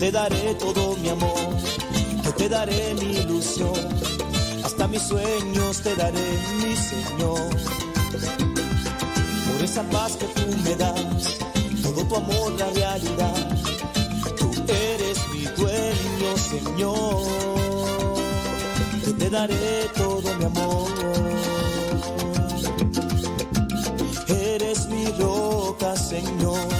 te daré todo mi amor, que te daré mi ilusión, hasta mis sueños te daré, mi Señor. Por esa paz que tú me das, todo tu amor, la realidad, tú eres mi dueño, Señor, que te daré todo mi amor. Eres mi roca, Señor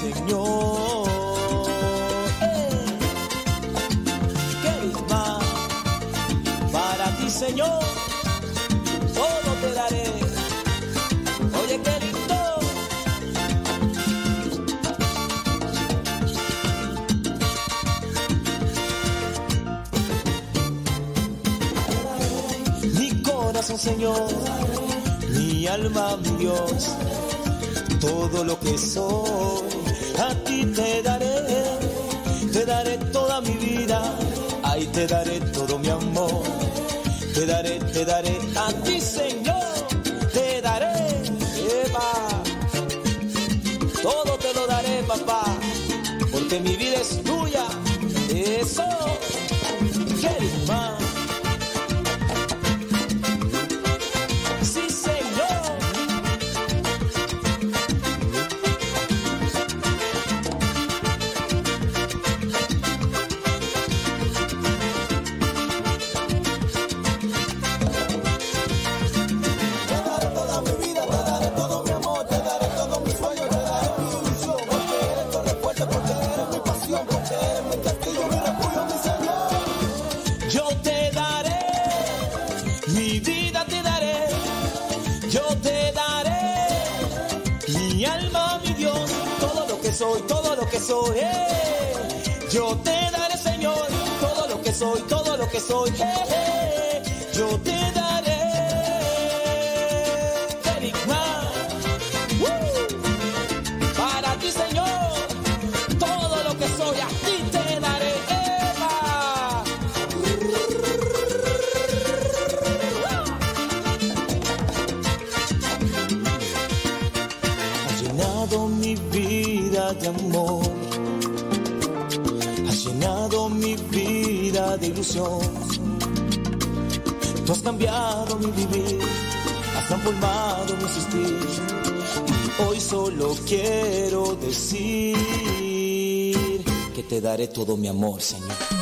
Señor. ¿Qué más para ti, Señor? Todo te daré. Oye, qué lindo. Mi corazón, Señor, mi alma, Dios, todo lo que soy a ti te daré, te daré toda mi vida, ahí te daré todo mi amor, te daré, te daré. A ti Señor, te daré, Eva, todo te lo daré papá, porque mi vida es tuya, eso, qué Eh. Yo te daré, Señor, todo lo que soy, todo lo que soy. Eh, eh. Yo te Tú has cambiado mi vivir, has transformado mi existir. Hoy solo quiero decir que te daré todo mi amor, Señor.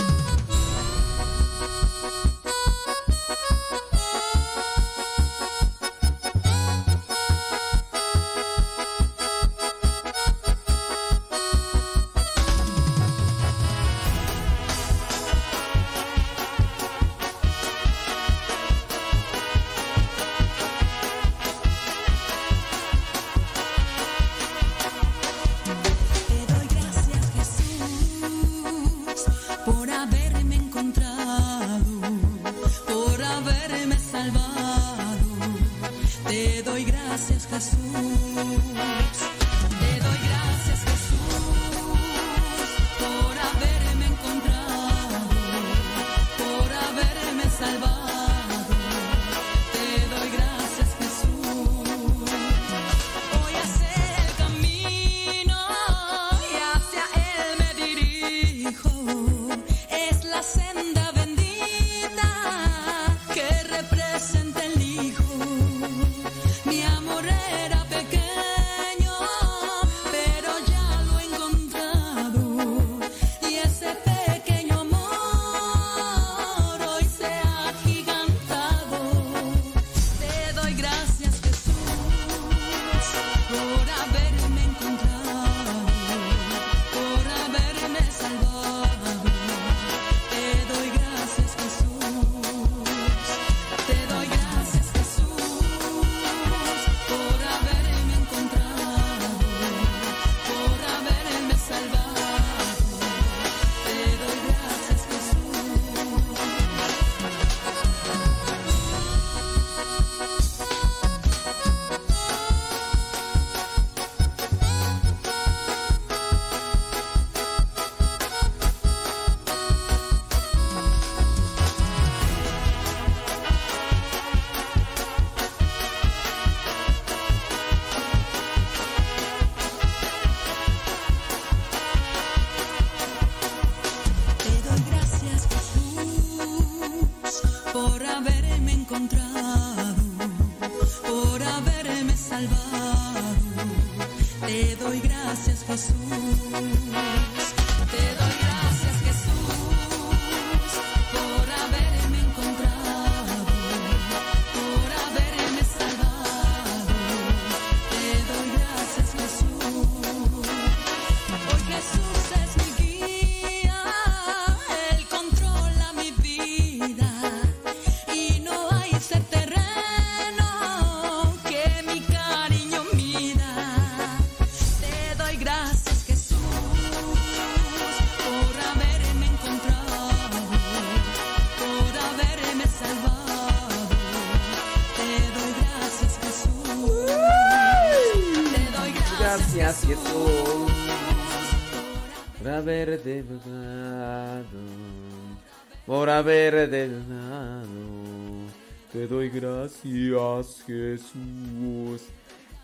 Gracias, Jesús.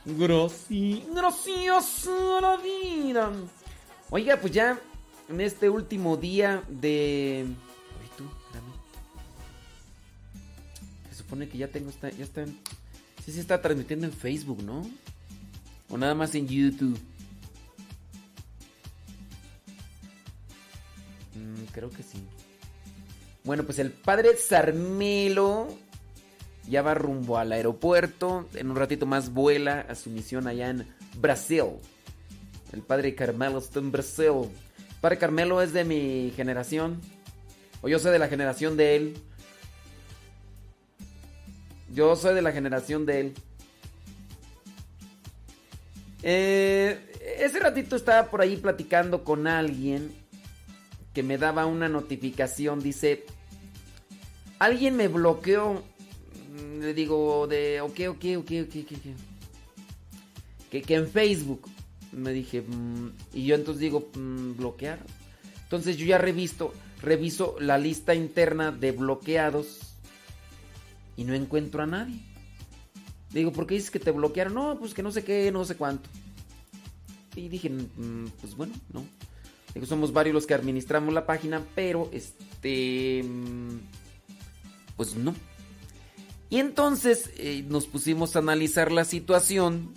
Gracias, gracias a la vida. Oiga, pues ya en este último día de. Oye, tú, Se supone que ya tengo. Está, ya está. Sí, se está transmitiendo en Facebook, ¿no? O nada más en YouTube. Mm, creo que sí. Bueno, pues el padre Sarmelo ya va rumbo al aeropuerto. En un ratito más vuela a su misión allá en Brasil. El padre Carmelo está en Brasil. El padre Carmelo es de mi generación. O yo soy de la generación de él. Yo soy de la generación de él. Eh, ese ratito estaba por ahí platicando con alguien que me daba una notificación. Dice, alguien me bloqueó le digo de, ok, ok, ok, ok, ok. Que, que en Facebook me dije, mm, y yo entonces digo, mm, bloquear. Entonces yo ya revisto, reviso la lista interna de bloqueados y no encuentro a nadie. digo, ¿por qué dices que te bloquearon? No, pues que no sé qué, no sé cuánto. Y dije, mm, pues bueno, no. Somos varios los que administramos la página, pero este. Pues no, y entonces eh, nos pusimos a analizar la situación.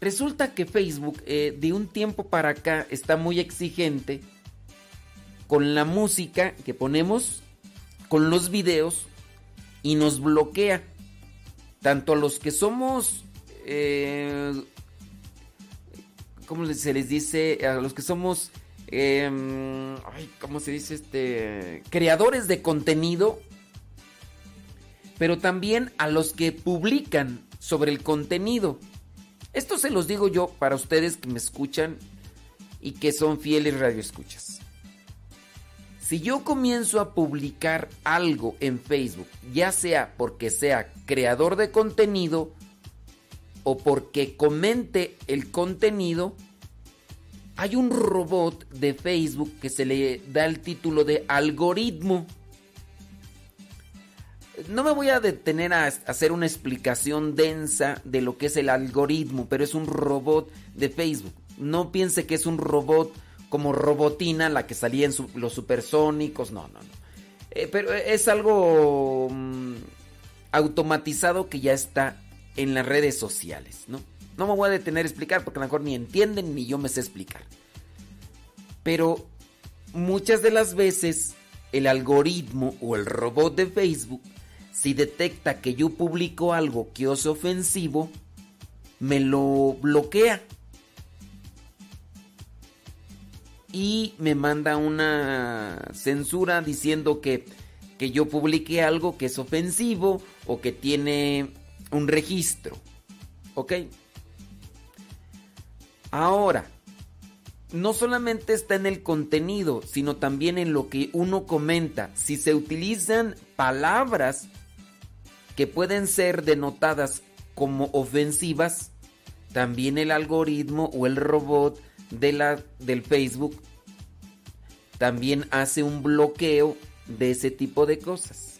Resulta que Facebook eh, de un tiempo para acá está muy exigente con la música que ponemos, con los videos y nos bloquea. Tanto a los que somos... Eh, ¿Cómo se les dice? A los que somos... Em, ¿Cómo se dice? Este... Creadores de contenido pero también a los que publican sobre el contenido. Esto se los digo yo para ustedes que me escuchan y que son fieles radioescuchas. Si yo comienzo a publicar algo en Facebook, ya sea porque sea creador de contenido o porque comente el contenido, hay un robot de Facebook que se le da el título de algoritmo no me voy a detener a hacer una explicación densa de lo que es el algoritmo, pero es un robot de Facebook. No piense que es un robot como Robotina, la que salía en los supersónicos, no, no, no. Eh, pero es algo mm, automatizado que ya está en las redes sociales, ¿no? No me voy a detener a explicar porque a lo mejor ni entienden ni yo me sé explicar. Pero muchas de las veces el algoritmo o el robot de Facebook si detecta que yo publico algo que es ofensivo, me lo bloquea. Y me manda una censura diciendo que, que yo publiqué algo que es ofensivo o que tiene un registro. ¿Ok? Ahora, no solamente está en el contenido, sino también en lo que uno comenta. Si se utilizan palabras que pueden ser denotadas como ofensivas, también el algoritmo o el robot de la, del Facebook también hace un bloqueo de ese tipo de cosas.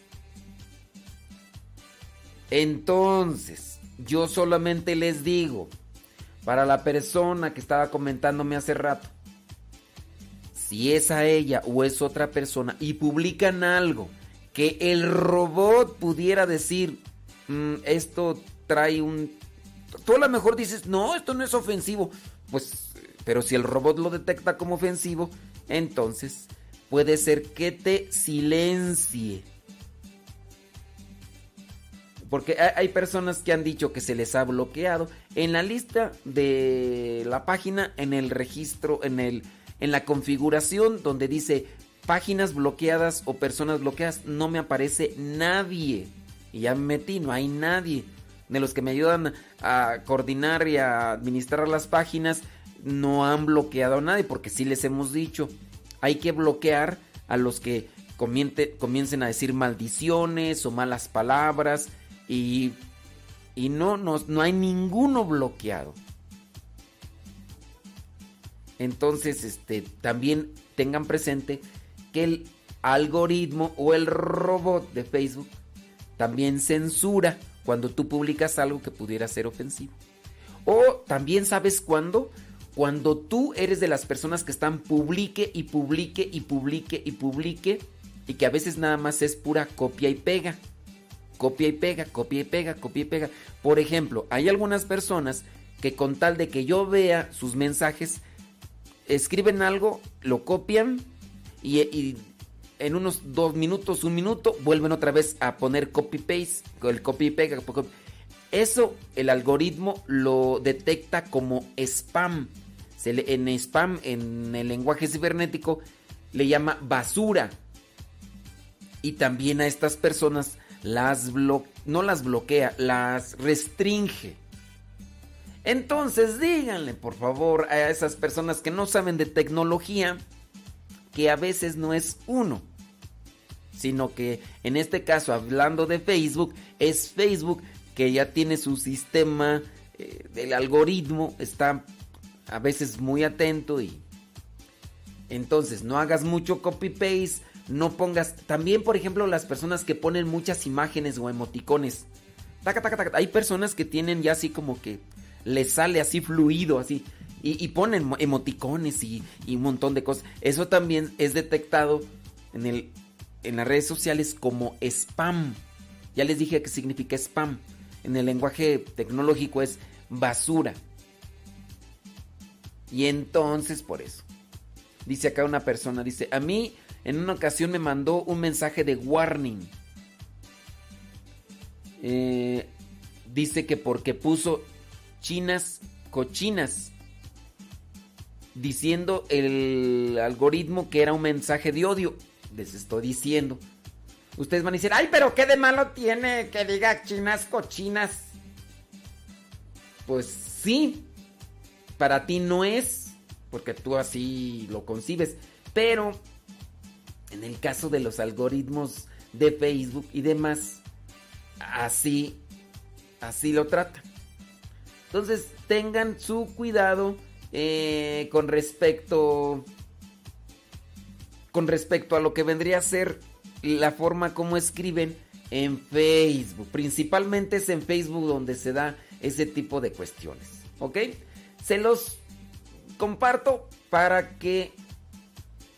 Entonces, yo solamente les digo, para la persona que estaba comentándome hace rato, si es a ella o es otra persona y publican algo que el robot pudiera decir, mm, esto trae un tú a lo mejor dices, no, esto no es ofensivo. Pues, pero si el robot lo detecta como ofensivo, entonces puede ser que te silencie. Porque hay personas que han dicho que se les ha bloqueado. En la lista de la página, en el registro, en, el, en la configuración donde dice páginas bloqueadas o personas bloqueadas, no me aparece nadie. Y ya me metí, no hay nadie. De los que me ayudan a coordinar y a administrar las páginas, no han bloqueado a nadie, porque sí les hemos dicho, hay que bloquear a los que comiencen a decir maldiciones o malas palabras y, y no, no, no hay ninguno bloqueado. Entonces, este, también tengan presente que el algoritmo o el robot de Facebook también censura cuando tú publicas algo que pudiera ser ofensivo. O también sabes cuándo? Cuando tú eres de las personas que están publique y publique y publique y publique y que a veces nada más es pura copia y pega. Copia y pega, copia y pega, copia y pega. Por ejemplo, hay algunas personas que con tal de que yo vea sus mensajes, escriben algo, lo copian y, en unos dos minutos, un minuto, vuelven otra vez a poner copy-paste, el copy y pega. Eso el algoritmo lo detecta como spam. Se en spam, en el lenguaje cibernético, le llama basura. Y también a estas personas las no las bloquea, las restringe. Entonces díganle por favor a esas personas que no saben de tecnología que a veces no es uno, sino que en este caso hablando de Facebook, es Facebook que ya tiene su sistema eh, del algoritmo, está a veces muy atento y entonces no hagas mucho copy paste, no pongas también por ejemplo las personas que ponen muchas imágenes o emoticones. Hay personas que tienen ya así como que les sale así fluido, así. Y, ponen emoticones y, un montón de cosas. Eso también es detectado en, el, en las redes sociales como spam. Ya les dije qué significa spam. En el lenguaje tecnológico es basura. Y entonces por eso. Dice acá una persona, dice, a mí en una ocasión me mandó un mensaje de warning. Eh, dice que porque puso chinas cochinas diciendo el algoritmo que era un mensaje de odio. Les estoy diciendo. Ustedes van a decir, ay, pero qué de malo tiene que diga chinas cochinas. Pues sí, para ti no es, porque tú así lo concibes. Pero en el caso de los algoritmos de Facebook y demás, así, así lo trata. Entonces tengan su cuidado eh, con respecto con respecto a lo que vendría a ser la forma como escriben en Facebook. Principalmente es en Facebook donde se da ese tipo de cuestiones. ¿Ok? Se los comparto para que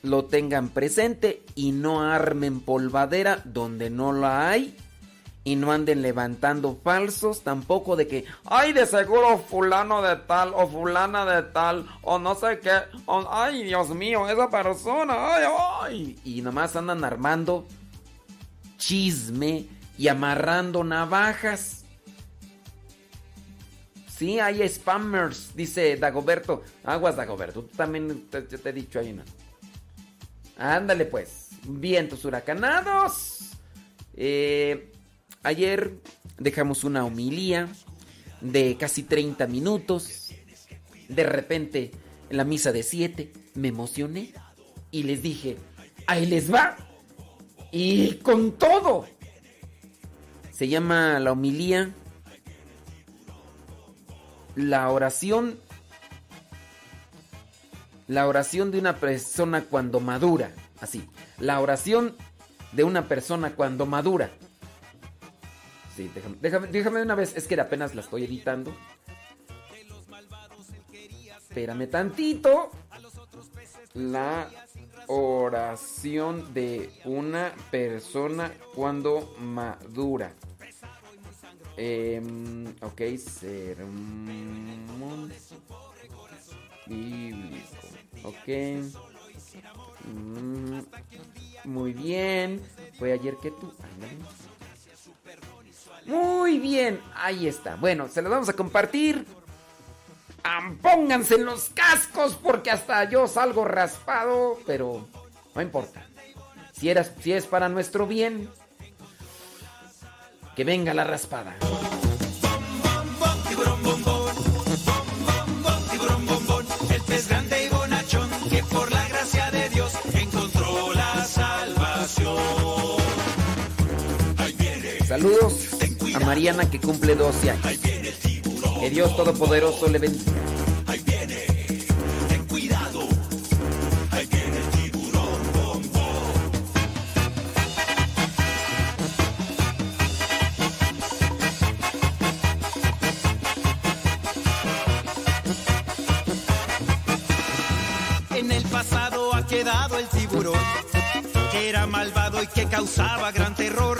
lo tengan presente y no armen polvadera donde no la hay y no anden levantando falsos tampoco de que, ay, de seguro fulano de tal o fulana de tal o no sé qué, ay, Dios mío, esa persona, ay, ay. Y nomás andan armando chisme y amarrando navajas. Sí, hay spammers, dice Dagoberto. Aguas, Dagoberto, tú también te, te he dicho ahí, ¿no? Ándale pues, vientos huracanados. Eh, Ayer dejamos una homilía de casi 30 minutos. De repente, en la misa de 7, me emocioné y les dije, ahí les va. Y con todo. Se llama la homilía la oración la oración de una persona cuando madura, así. La oración de una persona cuando madura. Sí, déjame, déjame, una vez, es que apenas la estoy editando. Espérame tantito. La oración de una persona cuando madura. Em, ok, sermón bíblico. Ok. Mm, muy bien. Fue ayer que tú. Muy bien. Ahí está. Bueno, se los vamos a compartir. pónganse en los cascos porque hasta yo salgo raspado, pero no importa. Si, eras, si es para nuestro bien, que venga la raspada. Saludos a Mariana que cumple 12 años. Que Dios Todopoderoso le bendiga. el tiburón, que era malvado y que causaba gran terror.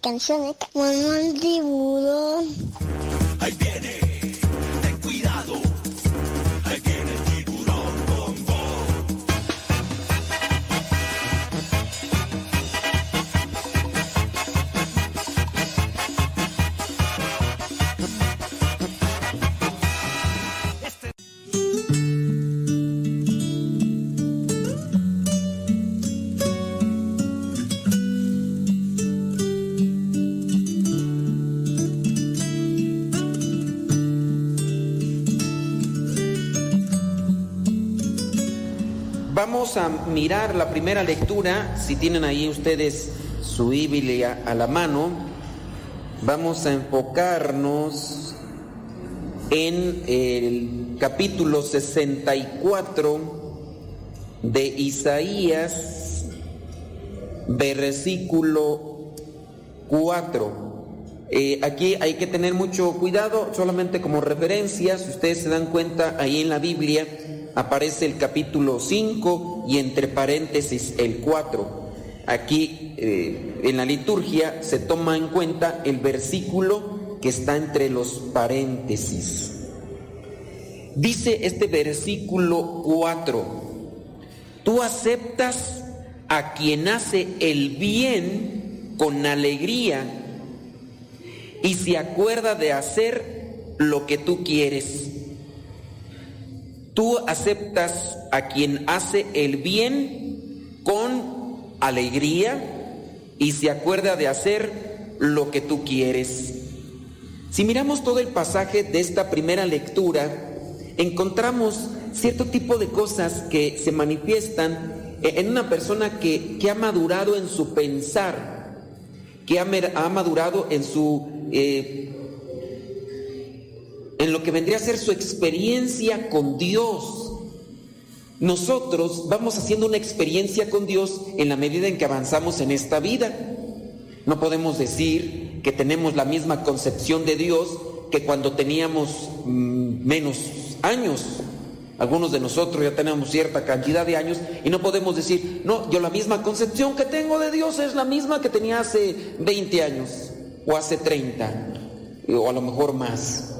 canciones como el tiburón. Ahí viene. A mirar la primera lectura, si tienen ahí ustedes su Biblia a la mano, vamos a enfocarnos en el capítulo 64 de Isaías, versículo 4. Eh, aquí hay que tener mucho cuidado, solamente como referencia, si ustedes se dan cuenta, ahí en la Biblia aparece el capítulo 5 y entre paréntesis el 4. Aquí eh, en la liturgia se toma en cuenta el versículo que está entre los paréntesis. Dice este versículo 4, tú aceptas a quien hace el bien con alegría y se acuerda de hacer lo que tú quieres. Tú aceptas a quien hace el bien con alegría y se acuerda de hacer lo que tú quieres. Si miramos todo el pasaje de esta primera lectura, encontramos cierto tipo de cosas que se manifiestan en una persona que, ha madurado en su pensar, que ha, ha madurado en su eh, en lo que vendría a ser su experiencia con Dios. nosotros vamos haciendo una experiencia con Dios en la medida en que avanzamos en esta vida. No podemos decir que tenemos la misma concepción de Dios que cuando teníamos mm, menos años. Algunos de nosotros ya tenemos cierta cantidad de años y no podemos decir, no, yo la misma concepción que tengo de Dios es la misma que tenía hace 20 años o hace 30 o a lo mejor más.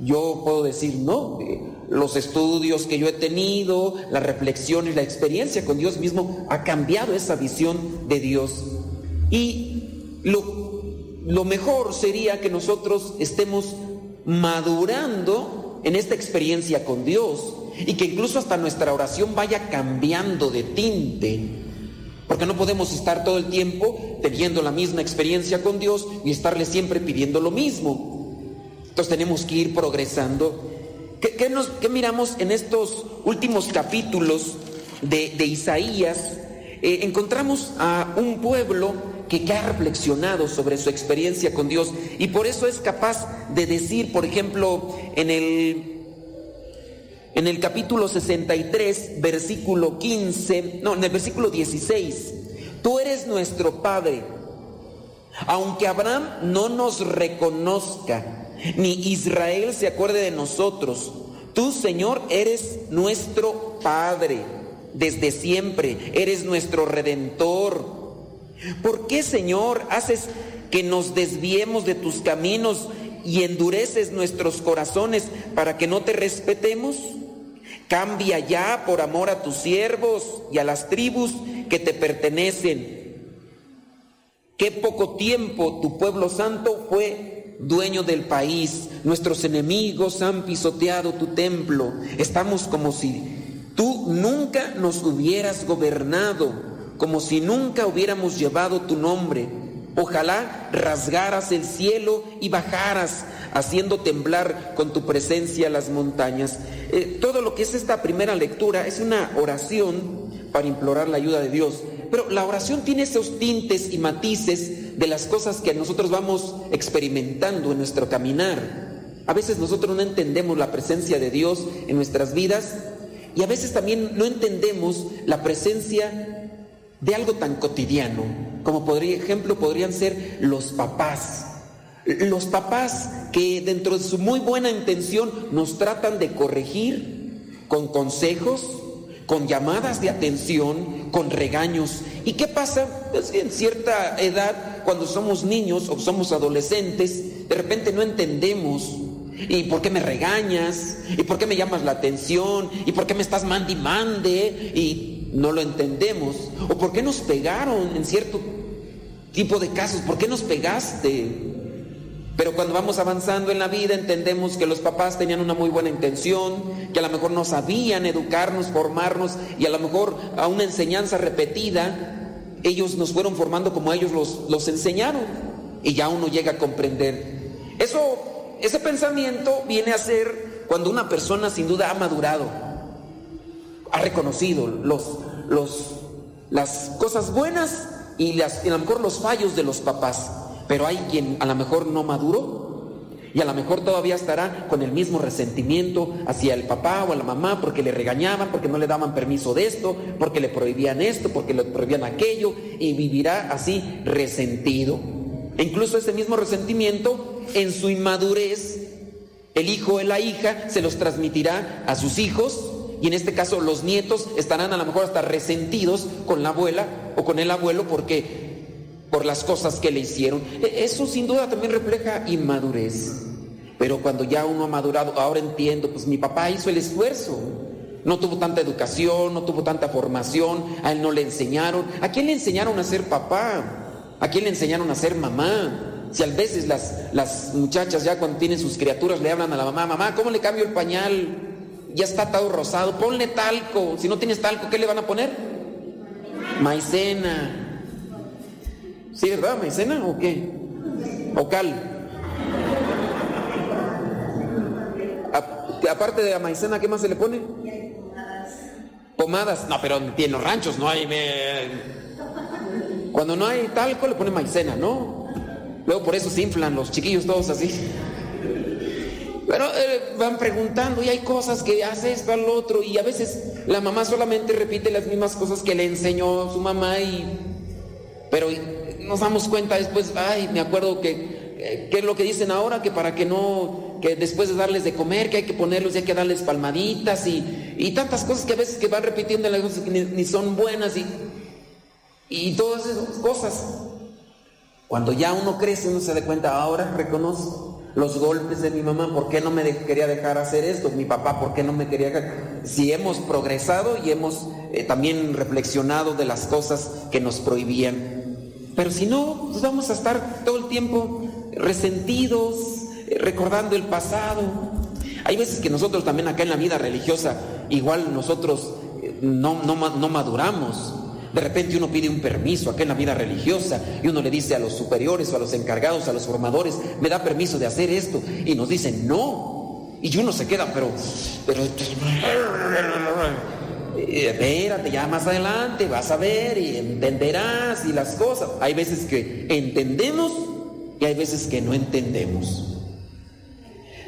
Yo puedo decir, no, eh, los estudios que yo he tenido, la reflexión y la experiencia con Dios mismo ha cambiado esa visión de Dios. Y lo, lo mejor sería que nosotros estemos madurando en esta experiencia con Dios y que incluso hasta nuestra oración vaya cambiando de tinte. Porque no podemos estar todo el tiempo teniendo la misma experiencia con Dios y estarle siempre pidiendo lo mismo. Entonces tenemos que ir progresando. ¿Qué, miramos en estos últimos capítulos de, Isaías? Eh, encontramos a un pueblo que, que, ha reflexionado sobre su experiencia con Dios y por eso es capaz de decir, por ejemplo, en el en el capítulo 63, versículo 15, no, en el versículo 16, tú eres nuestro Padre. Aunque Abraham no nos reconozca, ni Israel se acuerde de nosotros, tú, Señor, eres nuestro Padre desde siempre, eres nuestro redentor. ¿Por qué, Señor, haces que nos desviemos de tus caminos y endureces nuestros corazones para que no te respetemos? Cambia ya por amor a tus siervos y a las tribus que te pertenecen. Qué poco tiempo tu pueblo santo fue dueño del país. Nuestros enemigos han pisoteado tu templo. Estamos como si tú nunca nos hubieras gobernado, como si nunca hubiéramos llevado tu nombre. Ojalá rasgaras el cielo y bajaras haciendo temblar con tu presencia las montañas. Eh, todo lo que es esta primera lectura es una oración para implorar la ayuda de Dios. Pero la oración tiene esos tintes y matices de las cosas que nosotros vamos experimentando en nuestro caminar. A veces nosotros no entendemos la presencia de Dios en nuestras vidas y a veces también no entendemos la presencia de algo tan cotidiano, como por ejemplo podrían ser los papás. Los papás que dentro de su muy buena intención nos tratan de corregir con consejos, con llamadas de atención, con regaños. ¿Y qué pasa? Pues en cierta edad, cuando somos niños o somos adolescentes, de repente no entendemos. ¿Y por qué me regañas? ¿Y por qué me llamas la atención? ¿Y por qué me estás mande y mande? Y no lo entendemos. ¿O por qué nos pegaron en cierto tipo de casos? ¿Por qué nos pegaste? Pero cuando vamos avanzando en la vida entendemos que los papás tenían una muy buena intención, que a lo mejor no sabían educarnos, formarnos y a lo mejor a una enseñanza repetida, ellos nos fueron formando como ellos los, los enseñaron y ya uno llega a comprender. Eso, ese pensamiento viene a ser cuando una persona sin duda ha madurado, ha reconocido los, los, las cosas buenas y, las, y a lo mejor los fallos de los papás. Pero hay quien a lo mejor no maduró y a lo mejor todavía estará con el mismo resentimiento hacia el papá o a la mamá porque le regañaban, porque no le daban permiso de esto, porque le prohibían esto, porque le prohibían aquello y vivirá así resentido. E incluso ese mismo resentimiento en su inmadurez, el hijo o la hija se los transmitirá a sus hijos y en este caso los nietos estarán a lo mejor hasta resentidos con la abuela o con el abuelo porque por las cosas que le hicieron. E, eso sin duda también refleja inmadurez. Pero cuando ya uno ha madurado, ahora entiendo, pues mi papá hizo el esfuerzo. No tuvo tanta educación, no tuvo tanta formación, a él no le enseñaron. ¿A quién le enseñaron a ser papá? ¿A quién le enseñaron a ser mamá? Si a veces las, las muchachas ya cuando tienen sus criaturas le hablan a la mamá, mamá, ¿cómo le cambio el pañal? Ya está todo rosado, ponle talco. Si no tienes talco, ¿qué le van a poner? Maicena. ¿Sí, verdad? ¿Maicena o qué? ¿O cal? aparte de la maicena, ¿qué más se le pone? Pomadas. No, pero en los ranchos no hay... Cuando no hay talco le ponen maicena, ¿no? Luego por eso se inflan los chiquillos todos así. Pero eh, van preguntando y hay cosas que hace esto al otro y a veces la mamá solamente repite las mismas cosas que le enseñó su mamá y... Pero nos damos cuenta después, ay, me acuerdo que, eh, ¿qué es lo que dicen ahora? Que para que no, que después de darles de comer, que hay que ponerlos y hay que darles palmaditas y, y tantas cosas que a veces que van repitiendo las cosas que ni, son buenas y, y todas esas cosas. Cuando ya uno crece, uno se da cuenta, ahora reconozco los golpes de mi mamá, ¿por qué no me quería dejar hacer esto? Mi papá, ¿por qué no me quería dejar? Si hemos progresado y hemos eh, también reflexionado de las cosas que nos prohibían. Pero si no, pues vamos a estar todo el tiempo resentidos, eh, recordando el pasado. Hay veces que nosotros también acá en la vida religiosa, igual nosotros eh, no, no, no maduramos. De repente uno pide un permiso acá en la vida religiosa y uno le dice a los superiores o a los encargados, a los formadores, me da permiso de hacer esto. Y nos dicen, no. Y uno se queda, pero, pero, espérate, ya más adelante vas a ver y entenderás y las cosas. Hay veces que entendemos y hay veces que no entendemos.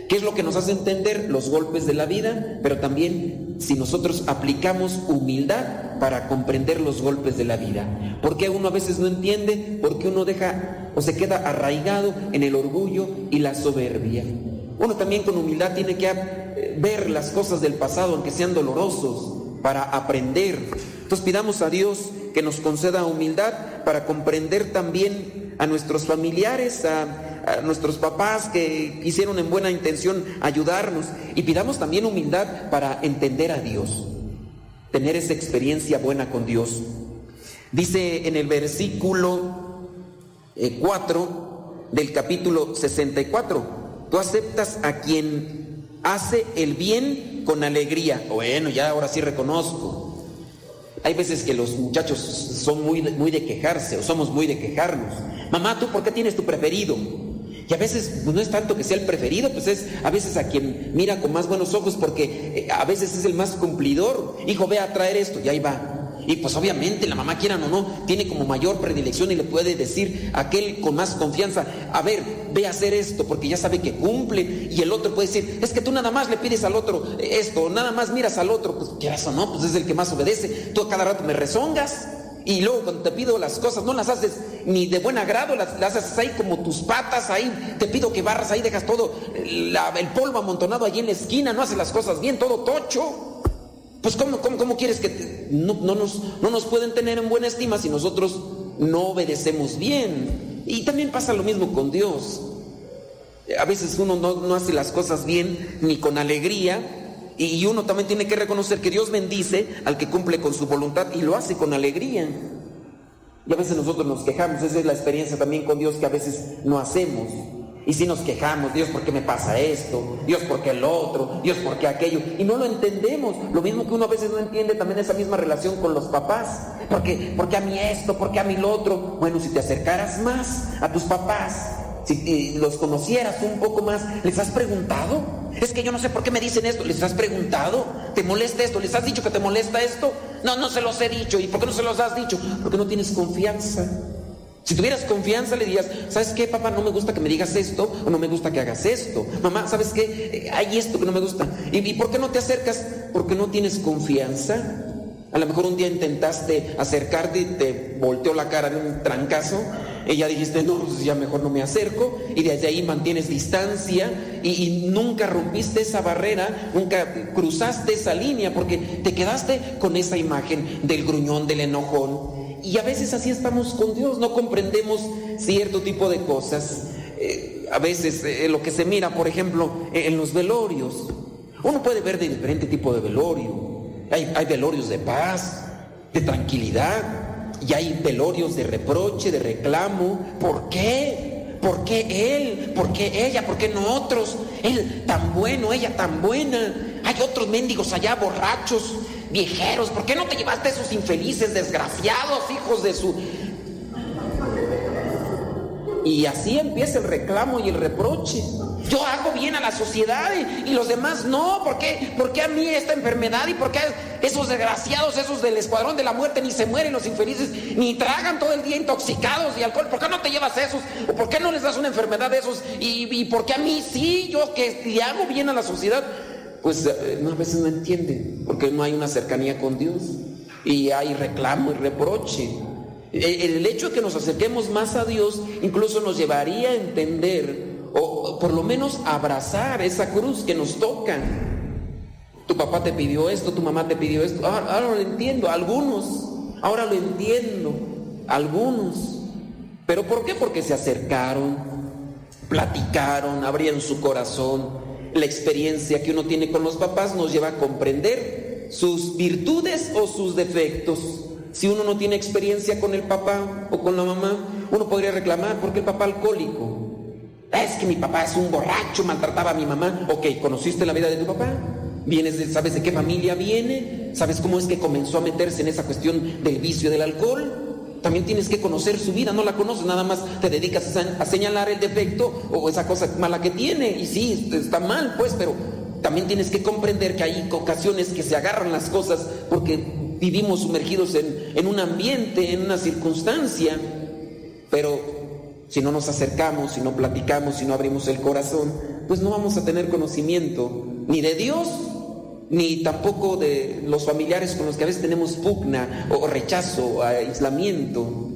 ¿Qué es lo que nos hace entender los golpes de la vida? Pero también si nosotros aplicamos humildad para comprender los golpes de la vida. Porque uno a veces no entiende, porque uno deja o se queda arraigado en el orgullo y la soberbia. Uno también con humildad tiene que eh, ver las cosas del pasado, aunque sean dolorosos, para aprender. Entonces pidamos a Dios que nos conceda humildad para comprender también a nuestros familiares, a, nuestros papás que quisieron en buena intención ayudarnos y pidamos también humildad para entender a Dios, tener esa experiencia buena con Dios. Dice en el versículo 4 eh, del capítulo 64, tú aceptas a quien hace el bien con alegría. Bueno, ya ahora sí reconozco. Hay veces que los muchachos son muy, muy de quejarse o somos muy de quejarnos. Mamá, ¿tú por qué tienes tu preferido? Y a veces pues, no es tanto que sea el preferido, pues es a veces a quien mira con más buenos ojos porque eh, a veces es el más cumplidor. Hijo, ve a traer esto y ahí va. Y pues obviamente la mamá quieran o no, tiene como mayor predilección y le puede decir a aquel con más confianza, a ver, ve a hacer esto porque ya sabe que cumple. Y el otro puede decir, es que tú nada más le pides al otro esto, nada más miras al otro, pues quieras o no, pues es el que más obedece. Tú a cada rato me rezongas. Y luego cuando te pido las cosas, no las haces ni de buen agrado, las, haces ahí como tus patas, ahí te pido que barras, ahí dejas todo el polvo amontonado allí en la esquina, no haces las cosas bien, todo tocho. Pues ¿cómo, cómo, quieres que no, nos, no nos pueden tener en buena estima si nosotros no obedecemos bien? Y también pasa lo mismo con Dios. A veces uno no, no hace las cosas bien ni con alegría y uno también tiene que reconocer que Dios bendice al que cumple con su voluntad y lo hace con alegría. Y a veces nosotros nos quejamos, esa es la experiencia también con Dios que a veces no hacemos. Y si nos quejamos, Dios, ¿por qué me pasa esto? Dios, ¿por qué lo otro? Dios, ¿por qué aquello? Y no lo entendemos. Lo mismo que uno a veces no entiende también esa misma relación con los papás. ¿Por qué, ¿Por qué a mí esto? ¿Por qué a mí lo otro? Bueno, si te acercaras más a tus papás, si los conocieras un poco más, ¿les has preguntado? Es que yo no sé por qué me dicen esto. ¿Les has preguntado? ¿Te molesta esto? ¿Les has dicho que te molesta esto? No, no se los he dicho. ¿Y por qué no se los has dicho? Porque no tienes confianza. Si tuvieras confianza le dirías, ¿sabes qué, papá? No me gusta que me digas esto o no me gusta que hagas esto. Mamá, ¿sabes qué? Eh, hay esto que no me gusta. ¿Y, ¿Y por qué no te acercas? Porque no tienes confianza. A lo mejor un día intentaste acercarte y te volteó la cara de un trancazo y ya dijiste, no, pues ya mejor no me acerco y desde ahí mantienes distancia y, nunca rompiste esa barrera, nunca cruzaste esa línea porque te quedaste con esa imagen del gruñón, del enojón. Y a veces así estamos con Dios, no comprendemos cierto tipo de cosas. Eh, a veces eh, lo que se mira, por ejemplo, en los velorios. Uno puede ver de diferente tipo de velorio. Hay, hay velorios de paz, de tranquilidad, y hay velorios de reproche, de reclamo. ¿Por qué? ¿Por qué él? ¿Por qué ella? ¿Por qué no otros? Él tan bueno, ella tan buena. Hay otros mendigos allá, borrachos, viejeros. ¿Por qué no te llevaste a esos infelices, desgraciados, hijos de su... Y así empieza el reclamo y el reproche. yo hago bien a la sociedad y, los demás no. ¿Por qué? ¿Por qué a mí esta enfermedad? ¿Y por qué esos desgraciados, esos del escuadrón de la muerte, ni se mueren los infelices, ni tragan todo el día intoxicados y alcohol? ¿Por qué no te llevas esos? ¿O por qué no les das una enfermedad de esos? ¿Y, y por qué a mí sí? Yo que hago bien a la sociedad. Pues eh, a veces no entienden, porque no hay una cercanía con Dios. Y hay reclamo y reproche. El hecho de que nos acerquemos más a Dios incluso nos llevaría a entender o por lo menos abrazar esa cruz que nos toca. Tu papá te pidió esto, tu mamá te pidió esto. Ahora, lo entiendo, algunos. Ahora lo entiendo, algunos. ¿Pero por qué? Porque se acercaron, platicaron, abrían su corazón. La experiencia que uno tiene con los papás nos lleva a comprender sus virtudes o sus defectos. Si uno no tiene experiencia con el papá o con la mamá, uno podría reclamar, porque el papá alcohólico? Es que mi papá es un borracho, maltrataba a mi mamá. Ok, ¿conociste la vida de tu papá? ¿Vienes de, sabes de qué familia viene? ¿Sabes cómo es que comenzó a meterse en esa cuestión del vicio del alcohol? También tienes que conocer su vida, no la conoces, nada más te dedicas a, señalar el defecto o esa cosa mala que tiene. Y sí, está mal, pues, pero también tienes que comprender que hay ocasiones que se agarran las cosas porque vivimos sumergidos en, un ambiente, en una circunstancia. Pero si no nos acercamos, si no platicamos, si no abrimos el corazón, pues no vamos a tener conocimiento ni de Dios, ni tampoco de los familiares con los que a veces tenemos pugna o rechazo, aislamiento.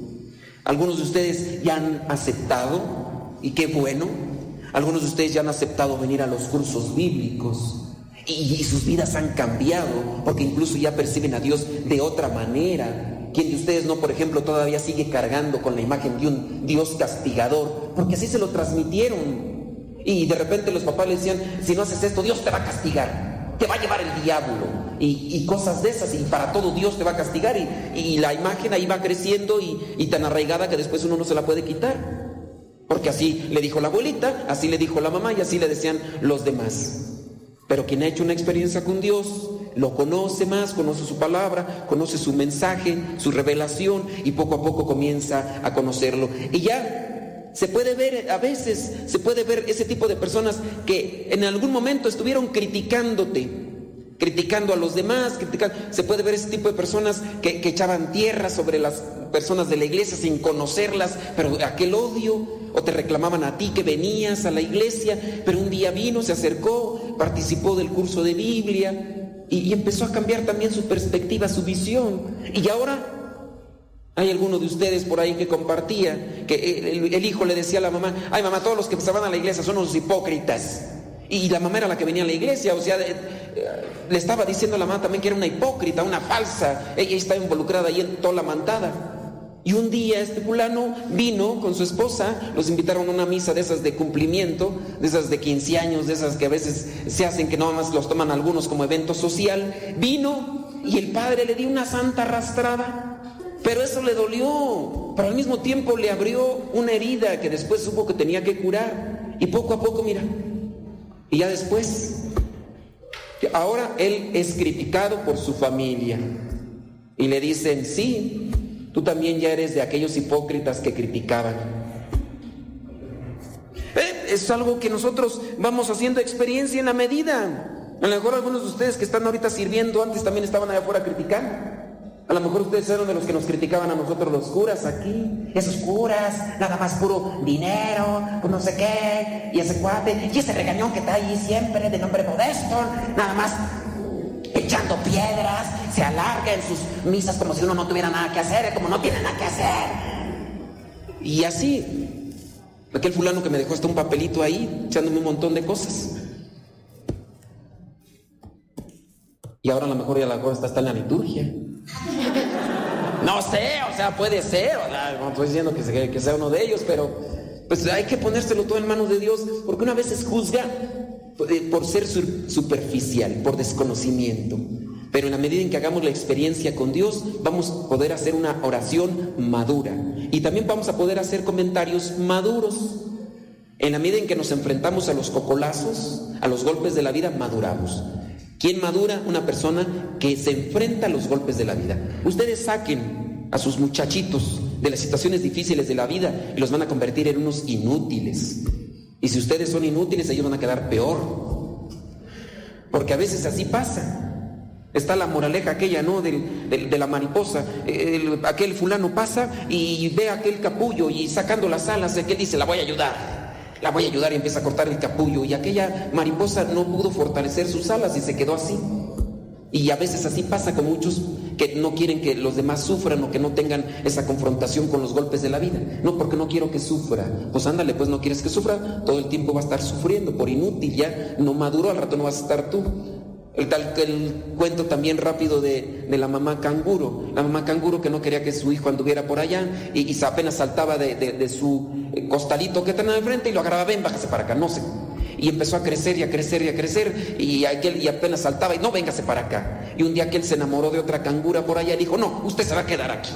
Algunos de ustedes ya han aceptado, y qué bueno, algunos de ustedes ya han aceptado venir a los cursos bíblicos. Y, sus vidas han cambiado, porque incluso ya perciben a Dios de otra manera, ¿Quién de ustedes no, por ejemplo, todavía sigue cargando con la imagen de un Dios castigador? Porque así se lo transmitieron. Y de repente los papás le decían, si no haces esto, Dios te va a castigar, te va a llevar el diablo. Y, cosas de esas, y para todo Dios te va a castigar. Y, la imagen ahí va creciendo y, y tan arraigada que después uno no se la puede quitar. Porque así le dijo la abuelita, así le dijo la mamá y así le decían los demás. Pero quien ha hecho una experiencia con Dios, lo conoce más, conoce su palabra, conoce su mensaje, su revelación y poco a poco comienza a conocerlo. Y ya se puede ver, a veces se puede ver ese tipo de personas que en algún momento estuvieron criticándote, criticando a los demás, criticando. se puede ver ese tipo de personas que, que echaban tierra sobre las personas de la iglesia sin conocerlas, pero aquel odio o te reclamaban a ti que venías a la iglesia, pero un día vino, se acercó, participó del curso de Biblia y, empezó a cambiar también su perspectiva, su visión. Y ahora hay alguno de ustedes por ahí que compartía que el, hijo le decía a la mamá, ay mamá, todos los que se van a la iglesia son unos hipócritas. Y la mamá era la que venía a la iglesia, o sea, le estaba diciendo a la mamá también que era una hipócrita, una falsa. Ella estaba involucrada ahí en toda la mantada. Y un día este fulano vino con su esposa, los invitaron a una misa de esas de cumplimiento, de esas de 15 años, de esas que a veces se hacen que nada más los toman algunos como evento social. Vino y el padre le dio una santa arrastrada, pero eso le dolió, pero al mismo tiempo le abrió una herida que después supo que tenía que curar. Y poco a poco, mira, y ya después, ahora él es criticado por su familia. Y le dicen, sí, Tú también ya eres de aquellos hipócritas que criticaban. Eh, es algo que nosotros vamos haciendo experiencia en la medida. A lo mejor algunos de ustedes que están ahorita sirviendo antes también estaban allá afuera criticando. A lo mejor ustedes eran de los que nos criticaban a nosotros los curas aquí. Esos curas, nada más puro dinero, pues no sé qué. Y ese cuate, y ese regañón que está ahí siempre de nombre modesto, nada más echando piedras, se alarga en sus misas como si uno no tuviera nada que hacer, como no tiene nada que hacer. Y así, aquel fulano que me dejó hasta un papelito ahí, echándome un montón de cosas. Y ahora a lo mejor ya la cosa está en la liturgia. No sé, o sea, puede ser, no estoy diciendo que sea, uno de ellos, pero pues hay que ponérselo todo en manos de Dios, porque una vez es juzga eh, por ser superficial, por desconocimiento. Pero en la medida en que hagamos la experiencia con Dios, vamos a poder hacer una oración madura. Y también vamos a poder hacer comentarios maduros. En la medida en que nos enfrentamos a los cocolazos, a los golpes de la vida, maduramos. ¿Quién madura? Una persona que se enfrenta a los golpes de la vida. Ustedes saquen a sus muchachitos de las situaciones difíciles de la vida y los van a convertir en unos inútiles. Y si ustedes son inútiles, ellos van a quedar peor. Porque a veces así pasa. Está la moraleja aquella, ¿no? de la mariposa. aquel fulano pasa y ve aquel capullo y sacando las alas, aquel dice, la voy a ayudar. La voy a ayudar y empieza a cortar el capullo. Y aquella mariposa no pudo fortalecer sus alas y se quedó así. Y a veces así pasa con muchos que no quieren que los demás sufran o que no tengan esa confrontación con los golpes de la vida. No, porque no quiero que sufra. Pues ándale, pues no quieres que sufra, todo el tiempo va a estar sufriendo por inútil, ya no maduró, al rato no vas a estar tú. El, tal, el cuento también rápido de, la mamá canguro, la mamá canguro que no quería que su hijo anduviera por allá y, y apenas saltaba de, su costalito que tenía enfrente y lo agarraba, ven, bájase para acá, no sé. Y empezó a crecer y a crecer y a crecer y, aquel, y apenas saltaba y no, véngase para acá. Y un día que él se enamoró de otra cangura por allá y dijo, no, usted se va a quedar aquí.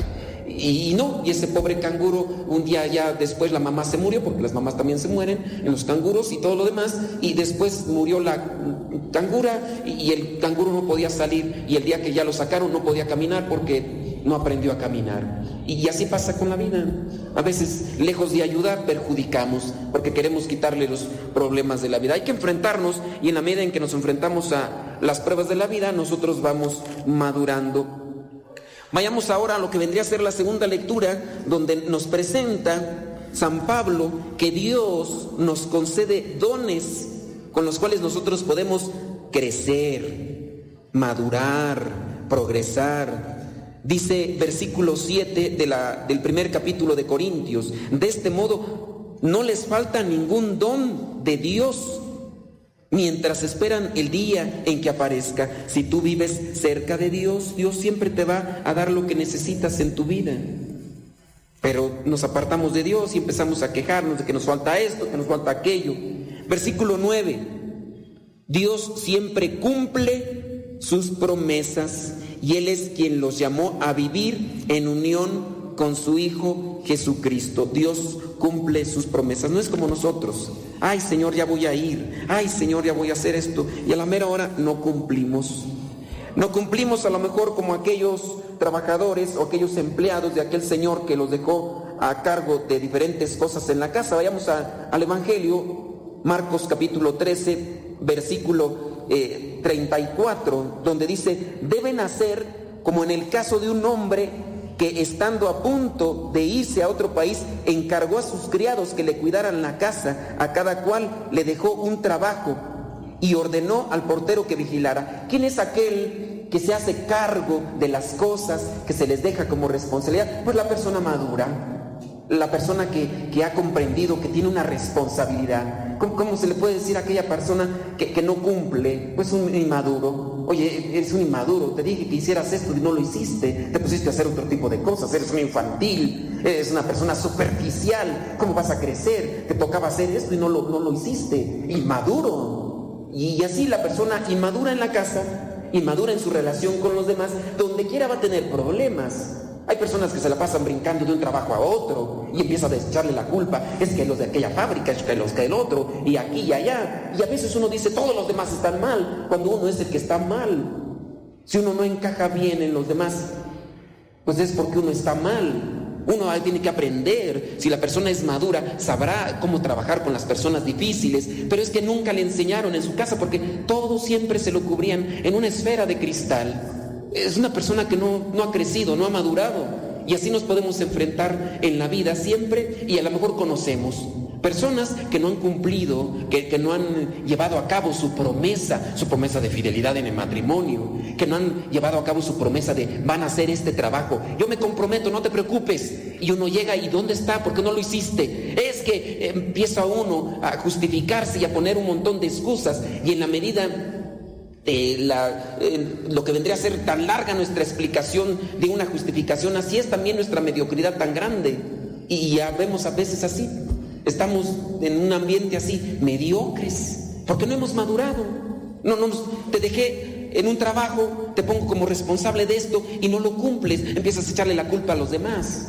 Y, no, y ese pobre canguro, un día ya después la mamá se murió, porque las mamás también se mueren en los canguros y todo lo demás, y después murió la cangura y el canguro no podía salir, y el día que ya lo sacaron no podía caminar porque no aprendió a caminar. Y así pasa con la vida. A veces, lejos de ayudar, perjudicamos porque queremos quitarle los problemas de la vida. Hay que enfrentarnos y en la medida en que nos enfrentamos a las pruebas de la vida, nosotros vamos madurando. Vayamos ahora a lo que vendría a ser la segunda lectura, donde nos presenta San Pablo que Dios nos concede dones con los cuales nosotros podemos crecer, madurar, progresar. Dice versículo 7 de la, del primer capítulo de Corintios, de este modo no les falta ningún don de Dios Mientras esperan el día en que aparezca, si tú vives cerca de Dios, Dios siempre te va a dar lo que necesitas en tu vida. Pero nos apartamos de Dios y empezamos a quejarnos de que nos falta esto, que nos falta aquello. Versículo 9. Dios siempre cumple sus promesas y Él es quien los llamó a vivir en unión con su Hijo Jesucristo. Dios cumple sus promesas, no es como nosotros ay Señor, ya voy a ir, ay Señor, ya voy a hacer esto, y a la mera hora no cumplimos. No cumplimos a lo mejor como aquellos trabajadores o aquellos empleados de aquel Señor que los dejó a cargo de diferentes cosas en la casa. Vayamos al Evangelio, Marcos capítulo 13, versículo 34, eh, donde dice, deben hacer como en el caso de un hombre que estando a punto de irse a otro país, encargó a sus criados que le cuidaran la casa, a cada cual le dejó un trabajo y ordenó al portero que vigilara. ¿Quién es aquel que se hace cargo de las cosas que se les deja como responsabilidad? Pues la persona madura la persona que, ha comprendido que tiene una responsabilidad. ¿Cómo, se le puede decir a aquella persona que, no cumple? Pues un inmaduro. Oye, eres un inmaduro, te dije que hicieras esto y no lo hiciste, te pusiste a hacer otro tipo de cosas, eres un infantil, eres una persona superficial, ¿cómo vas a crecer? Te tocaba hacer esto y no lo, no lo hiciste. Inmaduro. Y así la persona inmadura en la casa, inmadura en su relación con los demás, donde quiera va a tener problemas. Hay personas que se la pasan brincando de un trabajo a otro y empiezan a echarle la culpa. Es que los de aquella fábrica, es que los que el otro, y aquí y allá. Y a veces uno dice, todos los demás están mal, cuando uno es el que está mal. Si uno no encaja bien en los demás, pues es porque uno está mal. Uno tiene que aprender. Si la persona es madura, sabrá cómo trabajar con las personas difíciles. Pero es que nunca le enseñaron en su casa porque todo siempre se lo cubrían en una esfera de cristal. Es una persona que no, ha crecido, no ha madurado. Y así nos podemos enfrentar en la vida siempre y a lo mejor conocemos personas que no han cumplido, que, que, no han llevado a cabo su promesa, su promesa de fidelidad en el matrimonio, que no han llevado a cabo su promesa de van a hacer este trabajo. Yo me comprometo, no te preocupes. Y uno llega y ¿dónde está? ¿Por qué no lo hiciste? Es que empieza uno a justificarse y a poner un montón de excusas y en la medida la, lo que vendría a ser tan larga nuestra explicación de una justificación, así es también nuestra mediocridad tan grande. Y ya vemos a veces así, estamos en un ambiente así, mediocres, porque no hemos madurado. No, no, te dejé en un trabajo, te pongo como responsable de esto y no lo cumples, empiezas a echarle la culpa a los demás.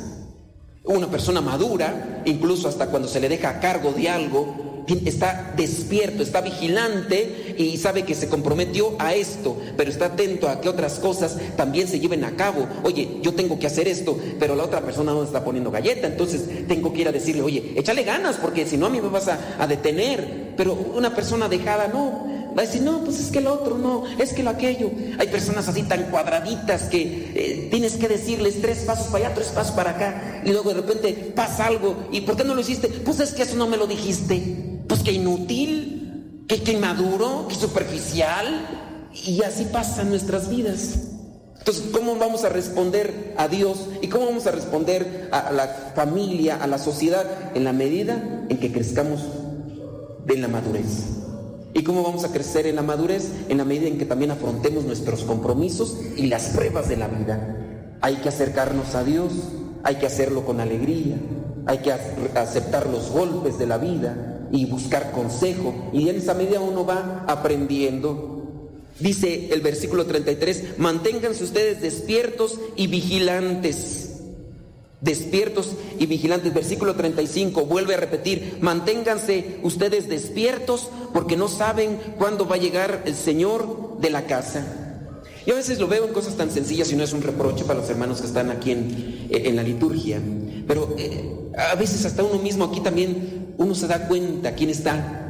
Una persona madura, incluso hasta cuando se le deja a cargo de algo, está despierto, está vigilante y sabe que se comprometió a esto, pero está atento a que otras cosas también se lleven a cabo. Oye, yo tengo que hacer esto, pero la otra persona no está poniendo galleta, entonces tengo que ir a decirle, oye, échale ganas, porque si no a mí me vas a, detener. Pero una persona dejada, no, va a decir, no, pues es que el otro, no, es que lo aquello. Hay personas así tan cuadraditas que eh, tienes que decirles tres pasos para allá, tres pasos para acá, y luego de repente pasa algo, ¿y por qué no lo hiciste? Pues es que eso no me lo dijiste. Que inútil, que, que inmaduro, que superficial, y así pasan nuestras vidas. Entonces, ¿cómo vamos a responder a Dios y cómo vamos a responder a la familia, a la sociedad, en la medida en que crezcamos en la madurez? ¿Y cómo vamos a crecer en la madurez? En la medida en que también afrontemos nuestros compromisos y las pruebas de la vida. Hay que acercarnos a Dios, hay que hacerlo con alegría, hay que aceptar los golpes de la vida y buscar consejo. Y en esa medida uno va aprendiendo Dice el versículo 33, manténganse ustedes despiertos y vigilantes. Despiertos y vigilantes. Versículo 35 vuelve a repetir, manténganse ustedes despiertos porque no saben cuándo va a llegar el Señor de la casa. Yo a veces lo veo en cosas tan sencillas y no es un reproche para los hermanos que están aquí en, en la liturgia, pero eh, a veces hasta uno mismo aquí también uno se da cuenta quién está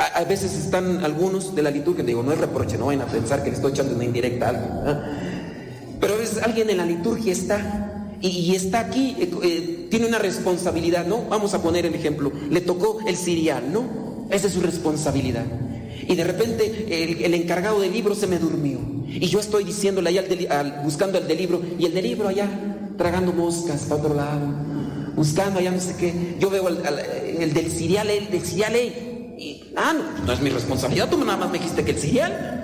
a, veces están algunos de la liturgia, digo, no es reproche, no vayan a pensar que le estoy echando una indirecta a alguien. Pero a veces alguien en la liturgia está y, está aquí, eh, eh, tiene una responsabilidad, ¿no? Vamos a poner el ejemplo, le tocó el sirial, ¿no? Esa es su responsabilidad. Y de repente el, encargado del libro se me durmió. Y yo estoy diciéndole allá, buscando el del libro, y el del libro allá, tragando moscas para otro lado, buscando allá no sé qué. Yo veo el, del sirial, el del sirial, y, ah, no, es mi responsabilidad, tú nada más me dijiste que el serial.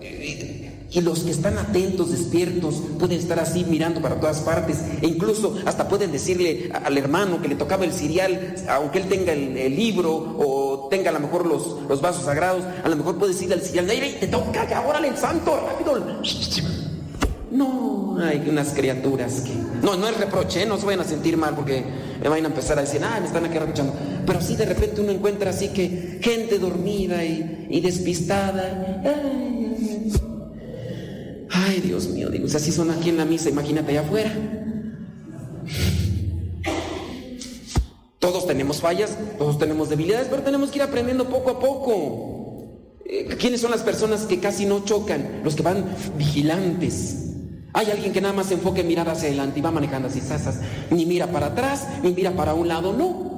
Y, los que están atentos, despiertos, pueden estar así mirando para todas partes. E incluso hasta pueden decirle al hermano que le tocaba el cereal, aunque él tenga el, libro o tenga a lo mejor los, los, vasos sagrados, a lo mejor puede decirle al cereal, te toca, órale, el santo, rápido. No, hay unas criaturas que... No, no es reproche, ¿eh? no se vayan a sentir mal porque me van a empezar a decir, ah, me están aquí escuchando. Pero sí de repente uno encuentra así que gente dormida y, despistada. Ay, Dios mío, digo, si así son aquí en la misa, imagínate allá afuera. Todos tenemos fallas, todos tenemos debilidades, pero tenemos que ir aprendiendo poco a poco. Eh, ¿Quiénes son las personas que casi no chocan? Los que van vigilantes. Hay alguien que nada más se enfoque en mirar hacia adelante y va manejando así, sasas, ni mira para atrás, ni mira para un lado, no.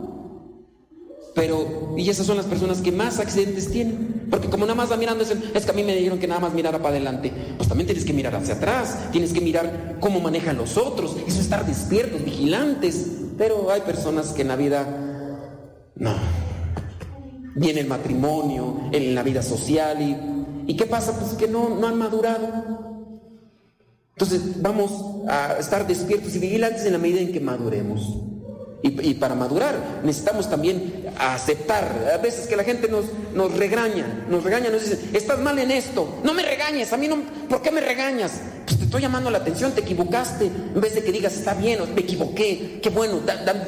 Pero, y esas son las personas que más accidentes tienen. Porque como nada más va mirando, es, que a mí me dijeron que nada más mirara para adelante. Pues también tienes que mirar hacia atrás, tienes que mirar cómo manejan los otros. Eso es estar despiertos, vigilantes. Pero hay personas que en la vida, no. Viene el matrimonio, en la vida social y, ¿y qué pasa? Pues que no, no han madurado. Entonces vamos a estar despiertos y vigilantes en la medida en que maduremos. Y, para madurar necesitamos también aceptar. A veces que la gente nos, nos regaña, nos regaña, nos dice, estás mal en esto, no me regañes, a mí no, ¿por qué me regañas? Pues te estoy llamando la atención, te equivocaste, en vez de que digas, está bien, me equivoqué, qué bueno,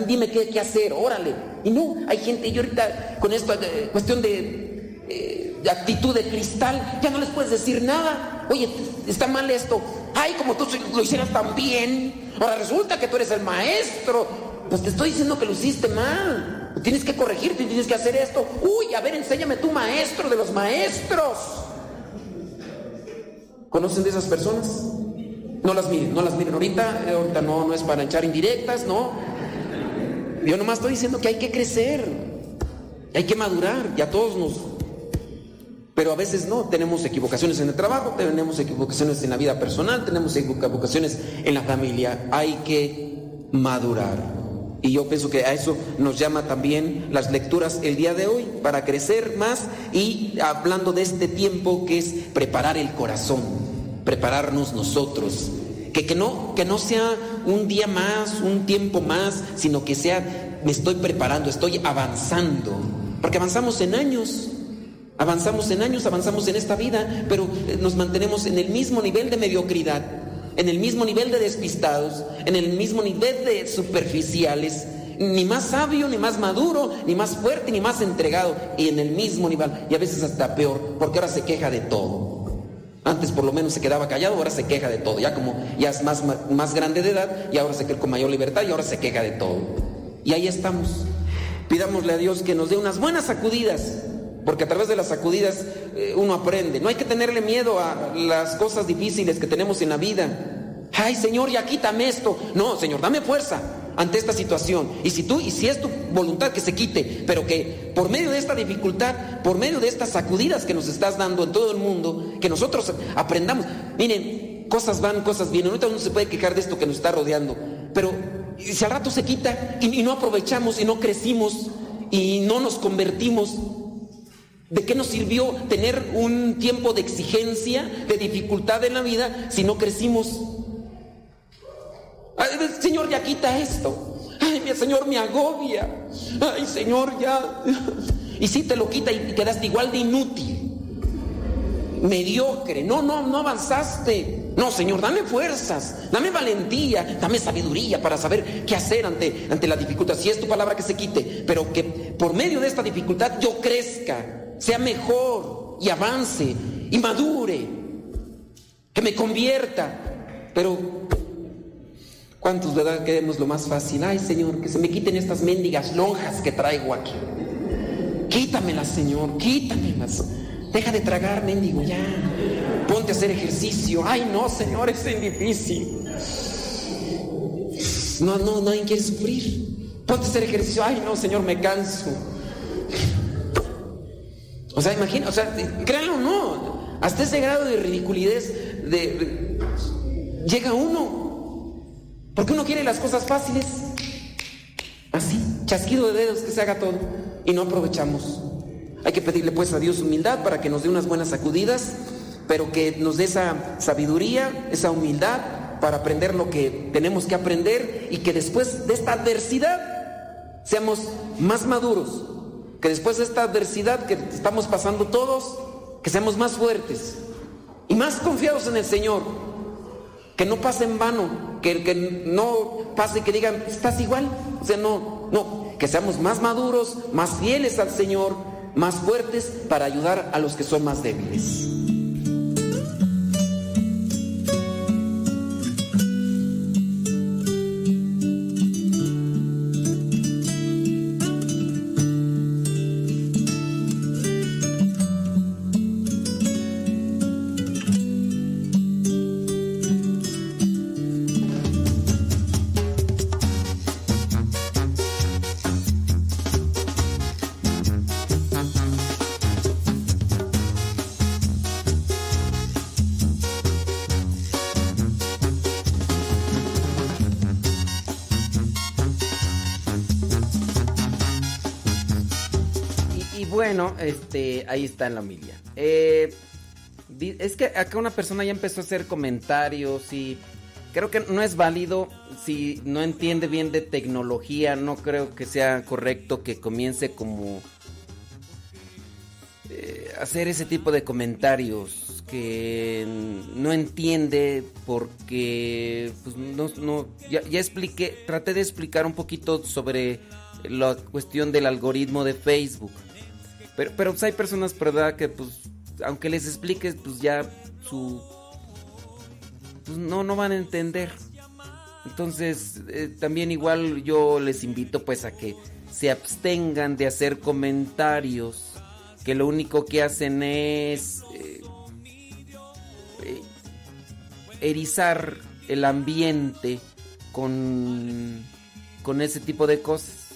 dime qué, hacer, órale. Y no, hay gente, y ahorita con esto, cuestión de, eh, actitud de cristal, ya no les puedes decir nada. Oye, está mal esto, ay, como tú lo hicieras tan bien. Ahora resulta que tú eres el maestro. Pues te estoy diciendo que lo hiciste mal. Tienes que corregirte, tienes que hacer esto. Uy, a ver, enséñame tu maestro de los maestros. ¿Conocen de esas personas? No las miren, no las miren ahorita. Eh, ahorita no, no es para echar indirectas, no. Yo nomás estoy diciendo que hay que crecer. Hay que madurar. Y a todos nos pero a veces no, tenemos equivocaciones en el trabajo, tenemos equivocaciones en la vida personal, tenemos equivocaciones en la familia. Hay que madurar. Y yo pienso que a eso nos llama también las lecturas el día de hoy, para crecer más y hablando de este tiempo que es preparar el corazón, prepararnos nosotros. Que, que, no, que no sea un día más, un tiempo más, sino que sea, me estoy preparando, estoy avanzando, porque avanzamos en años. Avanzamos en años, avanzamos en esta vida, pero eh, nos mantenemos en el mismo nivel de mediocridad, en el mismo nivel de despistados, en el mismo nivel de superficiales. ni más sabio, ni más maduro, ni más fuerte, ni más entregado, y en el mismo nivel, y a veces hasta peor, porque ahora se queja de todo. Antes por lo menos se quedaba callado, ahora se queja de todo. Ya como ya es más, más grande de edad, y ahora se queda con mayor libertad y ahora se queja de todo. Y ahí estamos. Pidámosle a Dios que nos dé unas buenas sacudidas, porque a través de las sacudidas eh, uno aprende. No hay que tenerle miedo a las cosas difíciles que tenemos en la vida. Ay, Señor, ya quítame esto. No, Señor, dame fuerza ante esta situación. Y si tú, y si es tu voluntad que se quite, pero que por medio de esta dificultad, por medio de estas sacudidas que nos estás dando en todo el mundo, que nosotros aprendamos. Miren, cosas van, cosas vienen. Ahorita uno se puede quejar de esto que nos está rodeando, pero si al rato se quita y, y no aprovechamos y no crecimos y no nos convertimos, ¿De qué nos sirvió tener un tiempo de exigencia, de dificultad en la vida, si no crecimos? Señor, ya quita esto. Ay, mi Señor, me agobia. Ay, Señor, ya. Y si te lo quita y quedaste igual de inútil, mediocre. No, no, no avanzaste. No, Señor, dame fuerzas, dame valentía, dame sabiduría para saber qué hacer ante, ante la dificultad. Si es tu palabra que se quite, pero que por medio de esta dificultad yo crezca, sea mejor y avance y madure, que me convierta. Pero ¿Cuántos, verdad, queremos lo más fácil? Ay, Señor, que se me quiten estas mendigas lonjas que traigo aquí. Quítamelas, Señor, quítamelas. Deja de tragar, mendigo, ya. Ponte a hacer ejercicio. Ay, no, Señor, es difícil. No, no, nadie quiere sufrir. Ponte a hacer ejercicio. Ay, no, Señor, me canso. O sea, imagina, o sea, créanlo o no, hasta ese grado de ridiculidez de, llega uno. Porque uno quiere las cosas fáciles. Así, chasquido de dedos que se haga todo. Y no aprovechamos. Hay que pedirle pues a Dios humildad para que nos dé unas buenas sacudidas, pero que nos dé esa sabiduría, esa humildad para aprender lo que tenemos que aprender y que después de esta adversidad seamos más maduros. Que después de esta adversidad que estamos pasando todos, que seamos más fuertes y más confiados en el Señor. Que no pase en vano, que, que no pase que digan, estás igual. O sea, no, no, que seamos más maduros, más fieles al Señor, más fuertes para ayudar a los que son más débiles. Este, ahí está en la humilla. Eh, es que acá una persona ya empezó a hacer comentarios y creo que no es válido si no entiende bien de tecnología. No creo que sea correcto que comience como eh, hacer ese tipo de comentarios que no entiende porque pues, no, ya expliqué, traté de explicar un poquito sobre la cuestión del algoritmo de Facebook. Pero, pero pues, hay personas, ¿verdad? Que pues, aunque les expliques, pues ya su... Pues no, no van a entender. Entonces, eh, también igual yo les invito pues a que se abstengan de hacer comentarios que lo único que hacen es eh, eh, erizar el ambiente con, con ese tipo de cosas.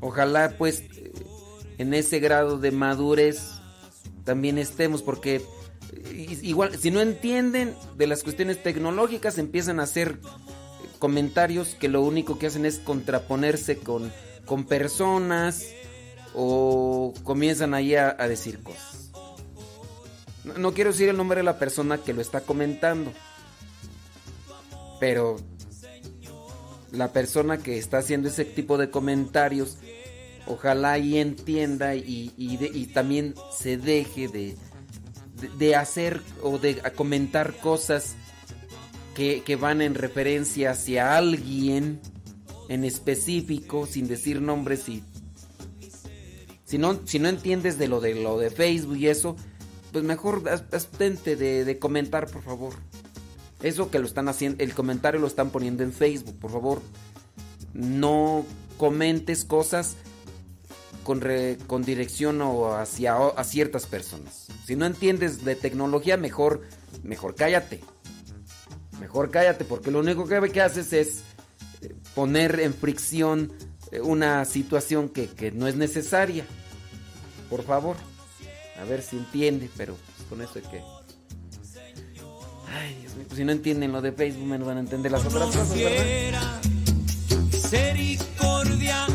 Ojalá pues en ese grado de madurez también estemos, porque igual, si no entienden de las cuestiones tecnológicas, empiezan a hacer comentarios que lo único que hacen es contraponerse con, con personas o comienzan ahí a, decir cosas. no quiero decir el nombre de la persona que lo está comentando, pero la persona que está haciendo ese tipo de comentarios ojalá y entienda y, también se deje de, de, hacer o de comentar cosas que, van en referencia hacia alguien en específico, sin decir nombres y si no, si no entiendes de lo de lo de Facebook y eso, pues mejor abstente de, de comentar, por favor. Eso que lo están haciendo, el comentario lo están poniendo en Facebook, por favor. No comentes cosas con, con dirección o hacia a ciertas personas. Si no entiendes de tecnología, mejor, mejor cállate. Mejor cállate, porque lo único que, haces es eh, poner en fricción eh, una situación que, que no es necesaria. Por favor. A ver si entiende, pero pues, con eso es que. Ay, Dios mío, pues si no entienden lo de Facebook, menos van a entender las otras cosas, ¿verdad? Misericordia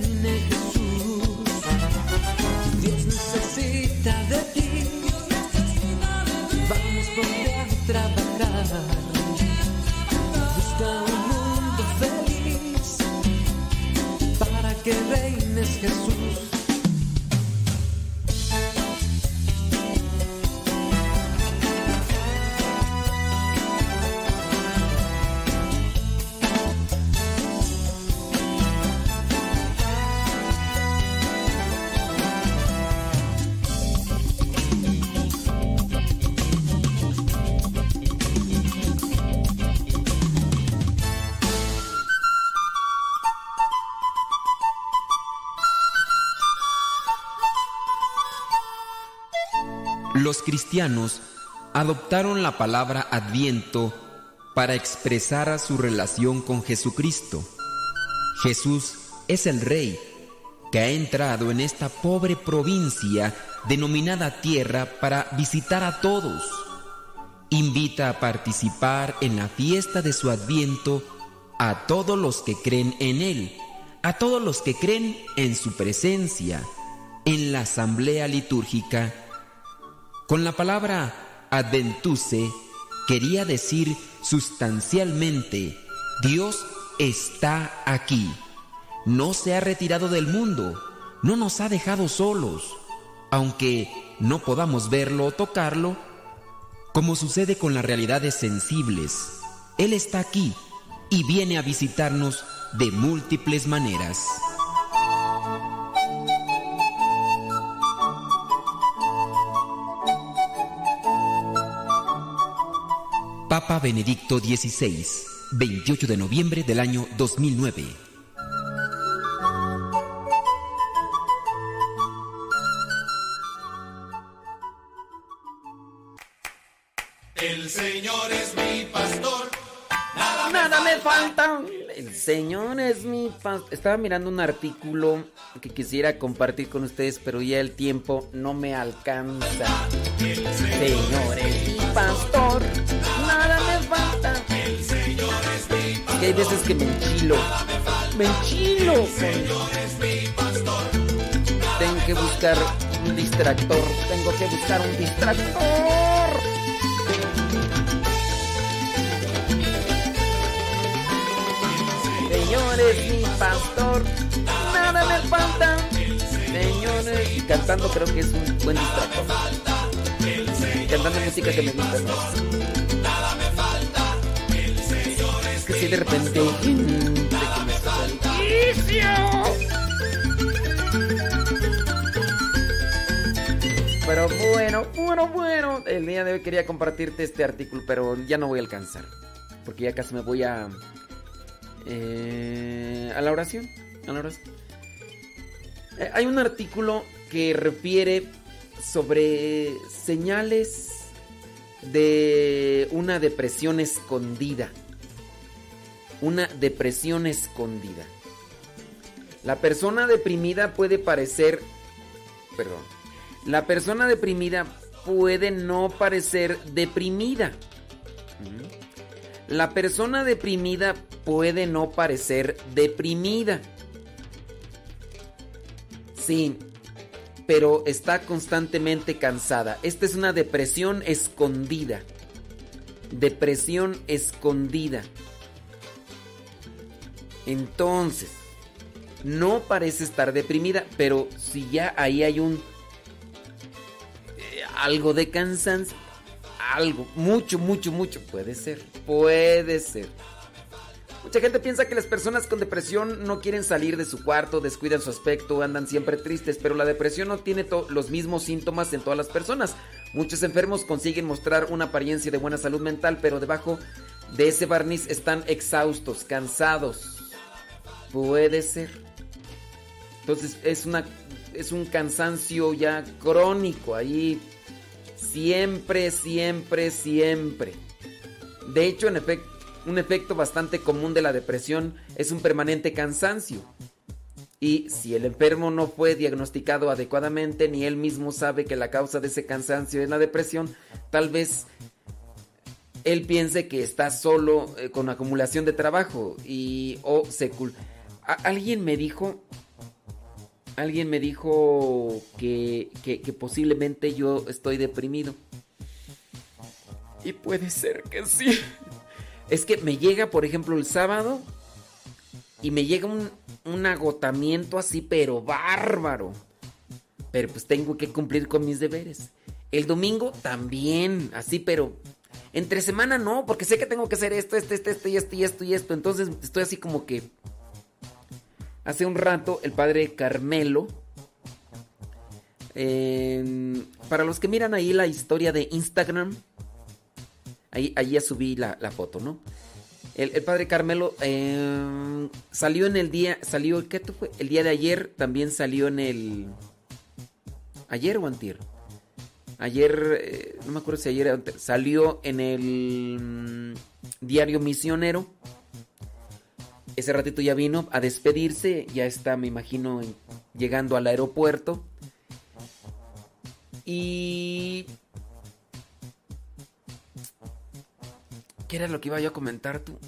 viene Jesús. Dios necesita de ti. Vamos por a trabajar. Busca un mundo feliz para que reines Jesús. cristianos adoptaron la palabra adviento para expresar su relación con Jesucristo. Jesús es el Rey que ha entrado en esta pobre provincia denominada tierra para visitar a todos. Invita a participar en la fiesta de su adviento a todos los que creen en Él, a todos los que creen en su presencia, en la asamblea litúrgica con la palabra adventuse quería decir sustancialmente, Dios está aquí. No se ha retirado del mundo, no nos ha dejado solos, aunque no podamos verlo o tocarlo, como sucede con las realidades sensibles. Él está aquí y viene a visitarnos de múltiples maneras. Papa Benedicto XVI, 28 de noviembre del año 2009. El Señor es mi. Estaba mirando un artículo que quisiera compartir con ustedes, pero ya el tiempo no me alcanza. Señor es mi pastor. Nada me falta. Que hay veces que me enchilo. Me enchilo. Tengo que buscar un distractor. Tengo que buscar un distractor. Señor es mi pastor, nada me falta. Señores, y cantando creo que es un buen distractor. Cantando música que me gusta más. Es que si de repente me. Pero bueno, bueno, bueno. El día de hoy quería compartirte este artículo, pero ya no voy a alcanzar. Porque ya casi me voy a. eh, a la oración. A la oración. Eh, hay un artículo que refiere sobre señales de una depresión escondida. Una depresión escondida. La persona deprimida puede parecer... Perdón. La persona deprimida puede no parecer deprimida. La persona deprimida puede no parecer deprimida. Sí, pero está constantemente cansada. Esta es una depresión escondida. Depresión escondida. Entonces, no parece estar deprimida, pero si ya ahí hay un eh, algo de cansancio, algo, mucho, mucho, mucho, puede ser, puede ser. Mucha gente piensa que las personas con depresión no quieren salir de su cuarto, descuidan su aspecto, andan siempre tristes, pero la depresión no tiene los mismos síntomas en todas las personas. Muchos enfermos consiguen mostrar una apariencia de buena salud mental, pero debajo de ese barniz están exhaustos, cansados. Puede ser. Entonces es un cansancio ya crónico ahí siempre, siempre, siempre. De hecho, en efecto, un efecto bastante común de la depresión es un permanente cansancio. Y si el enfermo no fue diagnosticado adecuadamente, ni él mismo sabe que la causa de ese cansancio es la depresión, tal vez él piense que está solo eh, con acumulación de trabajo y o se alguien me dijo alguien me dijo que, que posiblemente yo estoy deprimido. Y puede ser que sí. Es que me llega, por ejemplo, el sábado y me llega un, un agotamiento así, pero bárbaro. Pero pues tengo que cumplir con mis deberes. El domingo también, así, pero entre semana no, porque sé que tengo que hacer esto, esto, esto, esto y esto y esto y esto. Entonces estoy así como que... Hace un rato el padre Carmelo, eh, para los que miran ahí la historia de Instagram, ahí, ahí ya subí la, la foto, ¿no? El, el padre Carmelo eh, salió en el día, salió, ¿qué fue? El día de ayer también salió en el... Ayer o antier. Ayer, eh, no me acuerdo si ayer salió en el mm, diario misionero ese ratito ya vino a despedirse, ya está, me imagino, llegando al aeropuerto. Y... ¿Qué era lo que iba yo a comentar tú?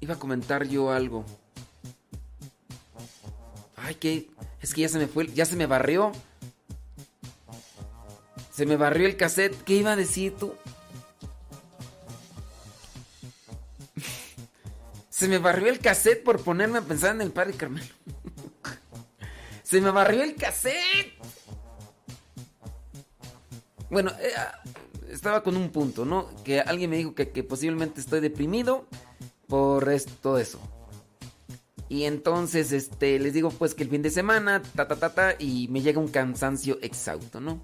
Iba a comentar yo algo. Ay, que es que ya se me fue, ya se me barrió. Se me barrió el cassette. ¿Qué iba a decir tú? Se me barrió el cassette por ponerme a pensar en el padre Carmelo. Se me barrió el cassette. Bueno, eh, ah, estaba con un punto, ¿no? Que alguien me dijo que, posiblemente estoy deprimido por todo eso. Y entonces, este, les digo pues que el fin de semana, ta, ta, ta, ta, y me llega un cansancio exhausto, ¿no?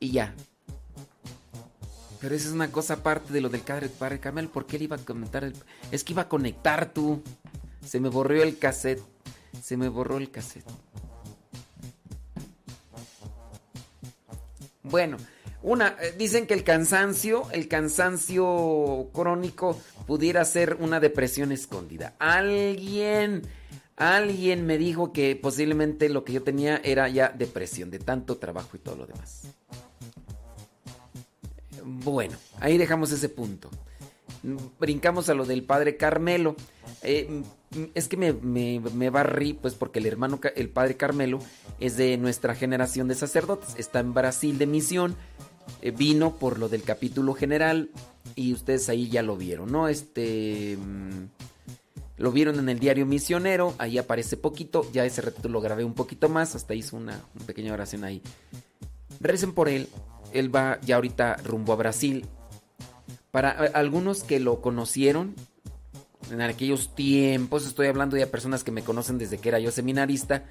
Y ya. Pero esa es una cosa aparte de lo del padre, padre Carmel. ¿Por qué él iba a comentar? Es que iba a conectar tú. Se me borró el cassette. Se me borró el cassette. Bueno, una, eh, dicen que el cansancio, el cansancio crónico pudiera ser una depresión escondida. Alguien, alguien me dijo que posiblemente lo que yo tenía era ya depresión de tanto trabajo y todo lo demás. Bueno, ahí dejamos ese punto. Brincamos a lo del padre Carmelo. Eh, es que me, me, barrí, pues porque el hermano, el padre Carmelo, es de nuestra generación de sacerdotes. Está en Brasil de misión. Eh, vino por lo del capítulo general. Y ustedes ahí ya lo vieron, ¿no? Este. Mm, lo vieron en el diario misionero. Ahí aparece poquito. Ya ese reto lo grabé un poquito más. Hasta hizo una, una pequeña oración ahí. Recen por él. Él va ya ahorita rumbo a Brasil. Para eh, algunos que lo conocieron, en aquellos tiempos, estoy hablando de personas que me conocen desde que era yo seminarista,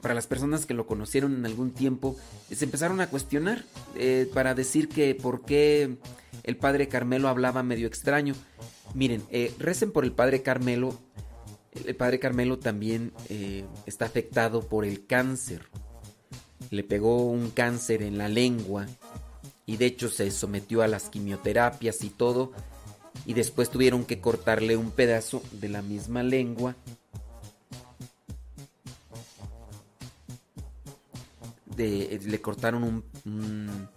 para las personas que lo conocieron en algún tiempo, se empezaron a cuestionar eh, para decir que por qué el padre Carmelo hablaba medio extraño. Miren, eh, recen por el padre Carmelo. El padre Carmelo también eh, está afectado por el cáncer. Le pegó un cáncer en la lengua y de hecho se sometió a las quimioterapias y todo y después tuvieron que cortarle un pedazo de la misma lengua. Le cortaron un,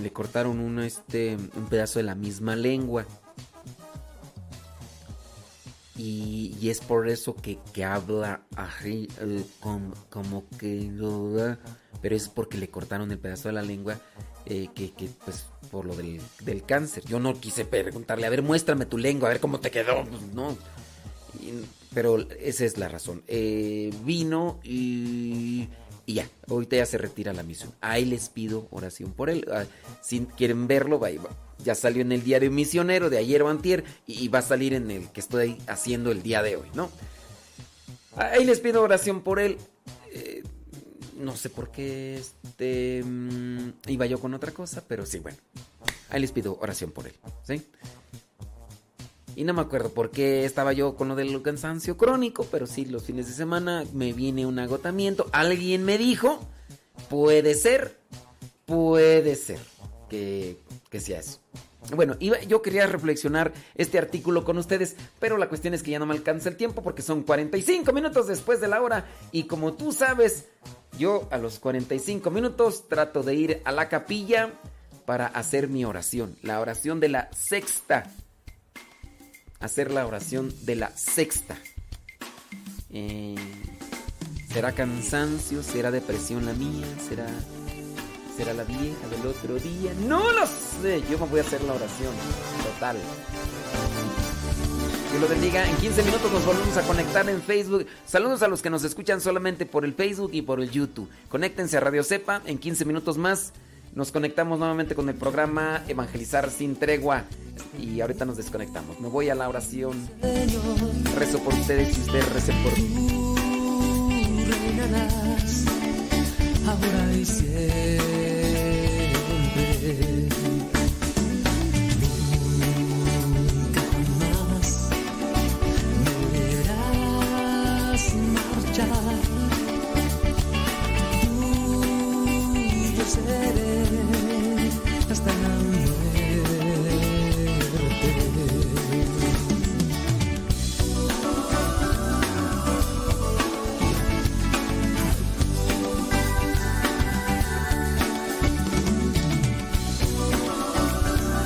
le cortaron un este un pedazo de la misma lengua y, es por eso que, habla así eh, como, que pero es porque le cortaron el pedazo de la lengua eh, que, pues por lo del, cáncer. Yo no quise preguntarle, a ver, muéstrame tu lengua, a ver cómo te quedó. Pues, no. pero esa es la razón. Eh, vino y, y, ya, ahorita ya se retira la misión. Ahí les pido oración por él. Ah, si quieren verlo, va, ya salió en el diario misionero de ayer o antier y, va a salir en el que estoy haciendo el día de hoy, ¿no? Ahí les pido oración por él. Eh, no sé por qué este, mm, iba yo con otra cosa, pero sí, bueno. Ahí les pido oración por él, ¿sí? Y no me acuerdo por qué estaba yo con lo del cansancio crónico, pero sí, los fines de semana me viene un agotamiento. Alguien me dijo, puede ser, puede ser que, que sea eso. Bueno, yo quería reflexionar este artículo con ustedes, pero la cuestión es que ya no me alcanza el tiempo porque son 45 minutos después de la hora y como tú sabes, yo a los 45 minutos trato de ir a la capilla para hacer mi oración, la oración de la sexta. Hacer la oración de la sexta. Eh, ¿Será cansancio? ¿Será depresión la mía? ¿Será será la vieja del otro día. No lo sé. Yo me voy a hacer la oración. Total. Que lo bendiga. En 15 minutos nos volvemos a conectar en Facebook. Saludos a los que nos escuchan solamente por el Facebook y por el YouTube. Conéctense a Radio Cepa. En 15 minutos más nos conectamos nuevamente con el programa Evangelizar sin tregua. Y ahorita nos desconectamos. Me voy a la oración. Rezo por ustedes y ustedes recen por mí. Ahora y siempre. Nunca más me verás marchar. Tú, yo seré.